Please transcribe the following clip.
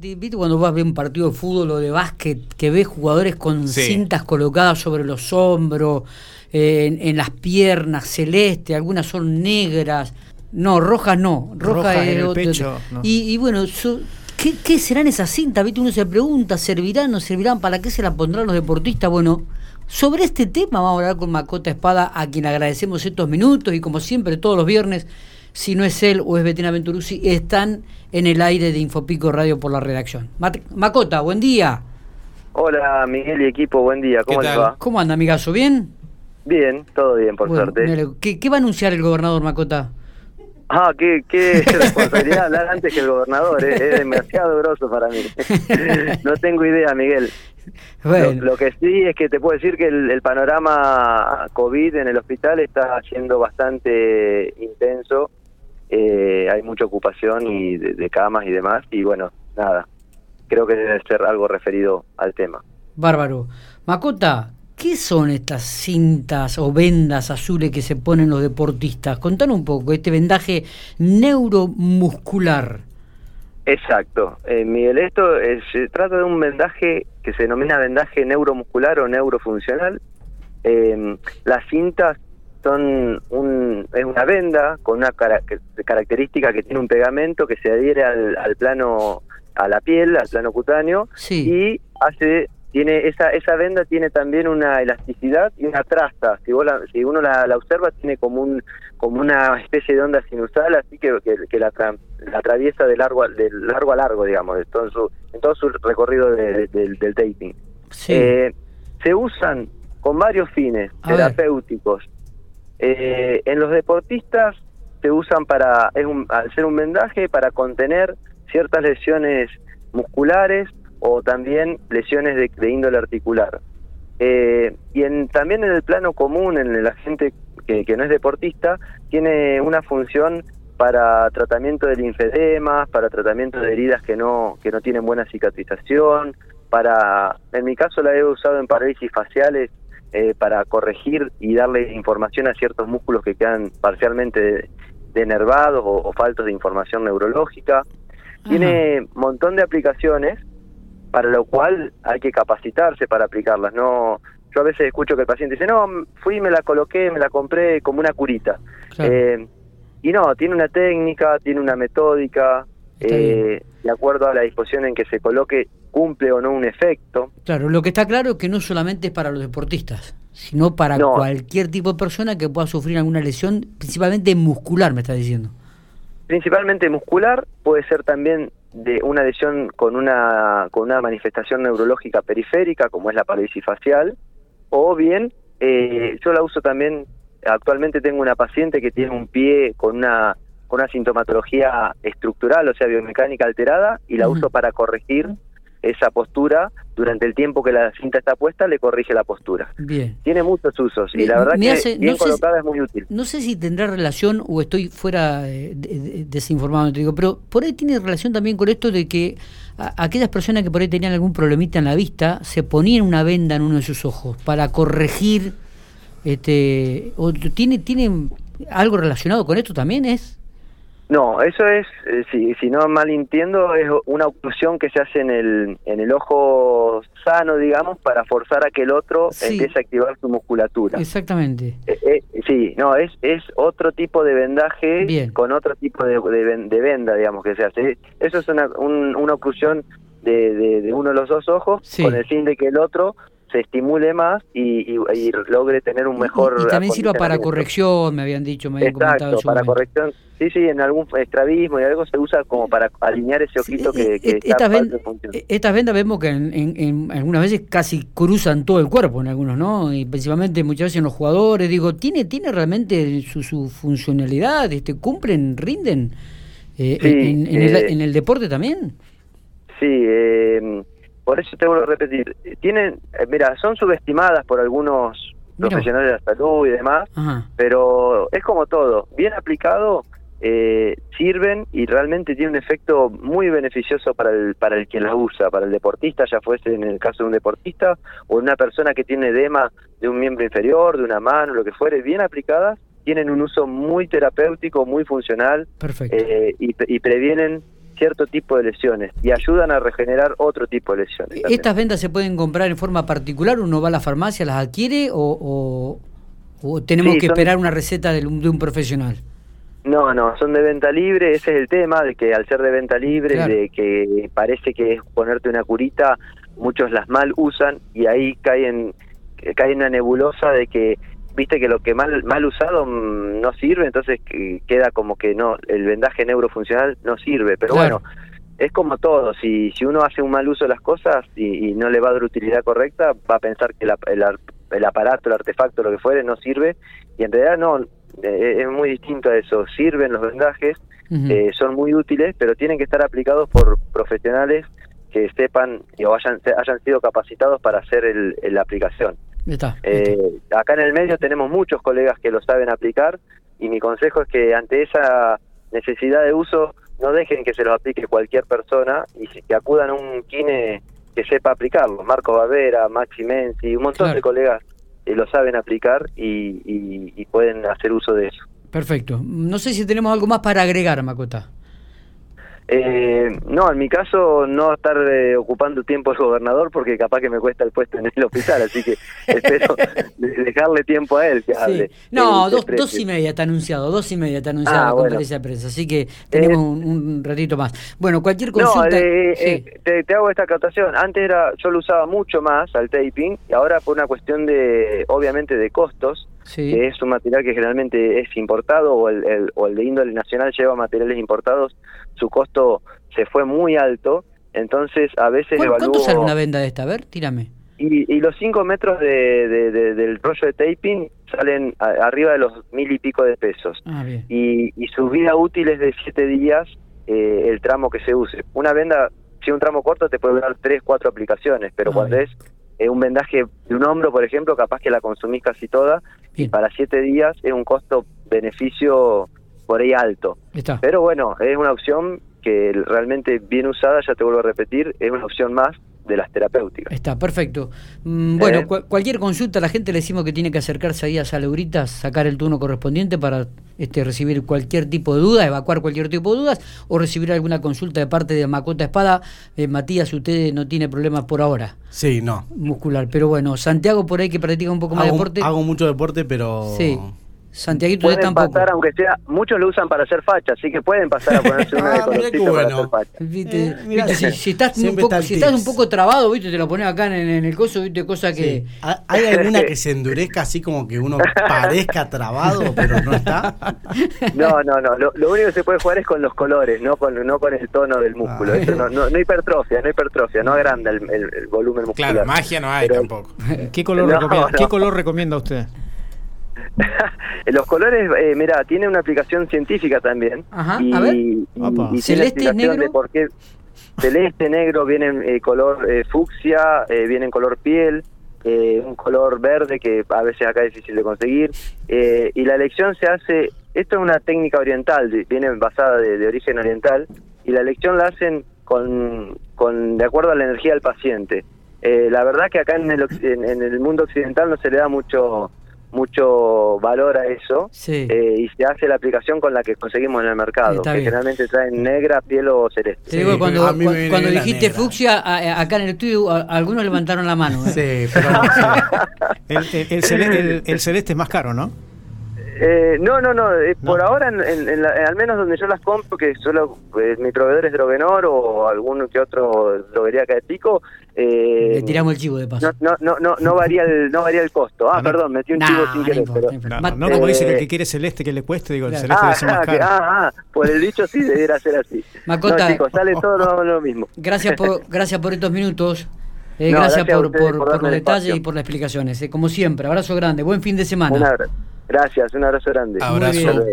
¿viste cuando vas a ver un partido de fútbol o de básquet que ves jugadores con cintas colocadas sobre los hombros, eh, en, las piernas, celeste, algunas son negras? No, rojas no, rojas Roja en el pecho, no. Y, y bueno, so- ¿qué, qué serán esas cintas? ¿Viste? Uno se pregunta, ¿servirán, no servirán? ¿Para qué se las pondrán los deportistas? Bueno, sobre este tema vamos a hablar con Macota Espada, a quien agradecemos estos minutos y como siempre todos los viernes, si no es él o es Betina Venturuzzi, están en el aire de Infopico Radio por la redacción. Mat- Macota, buen día. Hola Miguel y equipo, buen día, ¿cómo ¿Qué les tal? va? ¿Cómo anda, amigazo? ¿Bien? Bien, todo bien, por Bueno, suerte. ¿Qué, qué va a anunciar el gobernador Macota? Ah, qué, qué responsabilidad hablar antes que el gobernador, eh, es demasiado grosso para mí. no tengo idea, Miguel. Lo, que sí es que te puedo decir que el, el panorama COVID en el hospital está siendo bastante intenso. Eh, hay mucha ocupación y de, de camas y demás. Y bueno, nada, creo que debe ser algo referido al tema. bárbaro. Macota, ¿qué son estas cintas o vendas azules que se ponen los deportistas? Contanos un poco, este vendaje neuromuscular. Exacto, eh, Miguel, esto es- se trata de un vendaje que se denomina vendaje neuromuscular o neurofuncional. Eh, las cintas son un, es una venda con una cara- característica que tiene un pegamento que se adhiere al, al plano, a la piel, al plano cutáneo, Sí. y hace tiene esa esa venda tiene también una elasticidad y una trasta si vos la- si uno la, la observa tiene como un como una especie de onda sinusal así que, que, que la, tra- la atraviesa de largo a, de largo a largo digamos de todo su, en todo su recorrido de- de- del, del taping Sí. Eh, se usan con varios fines A terapéuticos Eh, en los deportistas se usan para es un, al ser un vendaje para contener ciertas lesiones musculares o también lesiones de, índole articular. Eh, y en, también en el plano común, en la gente que, que no es deportista, tiene una función para tratamiento de linfedemas, para tratamiento de heridas que no, que no tienen buena cicatrización, para, en mi caso la he usado en parálisis faciales eh, para corregir y darle información a ciertos músculos que quedan parcialmente denervados o, o faltos de información neurológica. Tiene un montón de aplicaciones para lo cual hay que capacitarse para aplicarlas. No, yo a veces escucho que el paciente dice, no, fui, me la coloqué, me la compré como una curita. Claro. Eh, y no, tiene una técnica, tiene una metódica, eh, de acuerdo a la disposición en que se coloque, cumple o no un efecto. Claro, lo que está claro es que no solamente es para los deportistas, sino para No. cualquier tipo de persona que pueda sufrir alguna lesión, principalmente muscular, me está diciendo. Principalmente muscular, puede ser también de una lesión con una, con una manifestación neurológica periférica, como es la parálisis facial, o bien, eh, yo la uso también, actualmente tengo una paciente que tiene un pie con una, con una sintomatología estructural, o sea, biomecánica alterada, y la uso para corregir esa postura, durante el tiempo que la cinta está puesta, le corrige la postura. Bien. Tiene muchos usos, y la verdad que bien no si- colocada es muy útil. No sé si tendrá relación o estoy fuera eh, de- de- desinformado, te digo, pero por ahí tiene relación también con esto de que a- aquellas personas que por ahí tenían algún problemita en la vista se ponían una venda en uno de sus ojos para corregir este o tiene tiene algo relacionado con esto también es No, eso es, eh, si, si no mal entiendo, es una oclusión que se hace en el, en el ojo sano, digamos, para forzar a que el otro Sí. empiece a activar su musculatura. exactamente Eh, eh, sí, no, es, es otro tipo de vendaje Bien. con otro tipo de, de ven- de venda, digamos, que se hace. Eso es una, un- una oclusión de, de, de uno de los dos ojos Sí. con el fin de que el otro se estimule más y, y- y logre tener un mejor y, y también sirva para corrección me habían dicho me habían comentado Exacto, en su para corrección. Sí, sí, en algún estrabismo y algo se usa como para alinear ese ojito eh, que, eh, que está estas, función. eh, estas vendas vemos que en, en- en algunas veces casi cruzan todo el cuerpo en algunos, ¿no? Y principalmente muchas veces en los jugadores. Digo, ¿tiene tiene realmente su, su funcionalidad? Este, ¿Cumplen, rinden eh, Sí, en, en el, en el deporte también? Sí, eh, por eso te vuelvo a repetir. Tienen, eh, mira, son subestimadas por algunos Mira. profesionales de la salud y demás, Ajá. pero es como todo. Bien aplicado, eh, sirven y realmente tiene un efecto muy beneficioso para el, para el que la usa, para el deportista, ya fuese en el caso de un deportista o una persona que tiene edema de un miembro inferior, de una mano, lo que fuere, bien aplicadas, tienen un uso muy terapéutico, muy funcional eh, y, y previenen cierto tipo de lesiones y ayudan a regenerar otro tipo de lesiones. también. ¿Estas vendas se pueden comprar en forma particular? ¿Uno va a la farmacia, las adquiere o, o- o tenemos Sí, que son- esperar una receta de un, de un profesional? No, no, son de venta libre, ese es el tema, de que al ser de venta libre, Claro. de que parece que es ponerte una curita, muchos las mal usan y ahí caen, cae en una nebulosa de que, viste que lo que mal, mal usado mm, no sirve, entonces que- queda como que no, el vendaje neurofuncional no sirve, pero Claro. bueno, es como todo, si, si uno hace un mal uso de las cosas y, y no le va a dar utilidad correcta, va a pensar que la- el, el aparato, el artefacto, lo que fuere, no sirve, y en realidad no, eh, es muy distinto a eso, sirven los vendajes, eh, son muy útiles, pero tienen que estar aplicados por profesionales que sepan o hayan, hayan sido capacitados para hacer el- la aplicación. Está. Eh, acá en el medio tenemos muchos colegas que lo saben aplicar y mi consejo es que ante esa necesidad de uso no dejen que se los aplique cualquier persona y que acudan a un kine que sepa aplicarlo. Marco Barbera, Maxi Menzi, un montón Claro. de colegas eh, lo saben aplicar y, y- y pueden hacer uso de eso. Perfecto. No sé si tenemos algo más para agregar, Macota. Eh, no, en mi caso no estar eh, ocupando tiempo el gobernador porque capaz que me cuesta el puesto en el hospital, así que espero de- dejarle tiempo a él que hable. Sí. No, Él dos, exprese. dos y media está anunciado, dos y media está anunciada Ah, la bueno. conferencia de prensa, así que tenemos Eh, un, un ratito más. Bueno, cualquier No, consulta... eh, sí. eh, te, te hago esta acotación. Antes era, yo lo usaba mucho más al taping y ahora por una cuestión de, obviamente, de costos, sí. que es un material que generalmente es importado o el, el- o el de índole nacional lleva materiales importados, su costo se fue muy alto, entonces a veces ¿Cuán- ¿Cuánto evalúo... sale una venda de esta? A ver, tírame. Y, y los 5 metros de, de- de- del rollo de taping salen a- arriba de los mil y pico de pesos. Ah, bien. Y, y su vida útil es de 7 días eh, el tramo que se use. Una venda, si un tramo corto, te puede durar 3, 4 aplicaciones, pero Ah, cuando bien. es eh, un vendaje de un hombro, por ejemplo, capaz que la consumís casi toda, Bien. y para 7 días es un costo-beneficio por ahí alto. Está. Pero bueno, es una opción que realmente bien usada, ya te vuelvo a repetir, es una opción más de las terapéuticas. Está, perfecto. Mm, bueno, Eh. cua- cualquier consulta, la gente le decimos que tiene que acercarse ahí a Salauritas, sacar el turno correspondiente para este, recibir cualquier tipo de duda, evacuar cualquier tipo de dudas o recibir alguna consulta de parte de Macota Espada. Eh, Matías, usted no tiene problemas por ahora Sí, no. muscular, pero bueno, Santiago por ahí que practica un poco más Hago, deporte. hago mucho deporte, pero. Sí, Santiaguito Pueden tampoco. pasar, aunque sea, muchos lo usan para hacer facha, así que pueden pasar a ponerse una de Ah, colorcito para bueno. hacer facha. Viste, Eh, mirá, viste, si, si estás un poco, está el si estás un tips. poco trabado, viste, te lo pones acá en, en el coso, viste, cosa que Sí. ¿Ha- ¿Hay alguna que se endurezca así como que uno parezca trabado, pero no está? No, no, no. Lo, lo único que se puede jugar es con los colores, no con, no con el tono del músculo. Ah. Eso no, no, no hipertrofia, no hipertrofia, no agranda el, el- el volumen muscular. Claro, magia no hay Pero- tampoco. ¿Qué color, No, recomienda, no. ¿Qué color recomienda usted? los colores, eh, mira, tiene una aplicación científica también. Ajá, y, a ver. y- ¿Celeste, explicación negro? de por qué celeste, negro, viene en eh, color eh, fucsia, eh, viene en color piel, eh, un color verde que a veces acá es difícil de conseguir. eh, y la elección se hace, esto es una técnica oriental, de- viene basada de, de origen oriental, y la elección la hacen con, con de acuerdo a la energía del paciente. Eh, la verdad que acá en el, en, en el mundo occidental no se le da mucho mucho valor a eso Sí. eh, y se hace la aplicación con la que conseguimos en el mercado, Está que bien. generalmente traen negra, piel o celeste. Te digo, Sí, cuando, cuando dijiste negra. fucsia, a- a- acá en el estudio a- algunos levantaron la mano. ¿eh? Sí, pero. El, el- el el- el celeste es más caro, ¿no? Eh, no, no, no. eh, No. Por ahora, en, en- en la- al menos donde yo las compro, que solo eh, mi proveedor es Droguenor o algún que otro droguería acá de Pico, eh, Le tiramos el chivo de paso. no, no, no, no, no varía el, no varía el costo. Ah, No, no. perdón, metí un Nah, chivo sin no querer. importa, pero- no. No, no, como dice que el eh, que quiere celeste que le cueste, digo, el Claro. celeste Ah, debe ser más ah, que- ah, ah, por el dicho sí debería ser así. Macota. No, chicos, sale todo lo, lo mismo. Gracias por, gracias por estos minutos. Eh, No, gracias, por, por, por los detalles y por las explicaciones. eh, como siempre, abrazo grande. Buen fin de semana. Un abrazo. Gracias, un abrazo grande. Abrazo.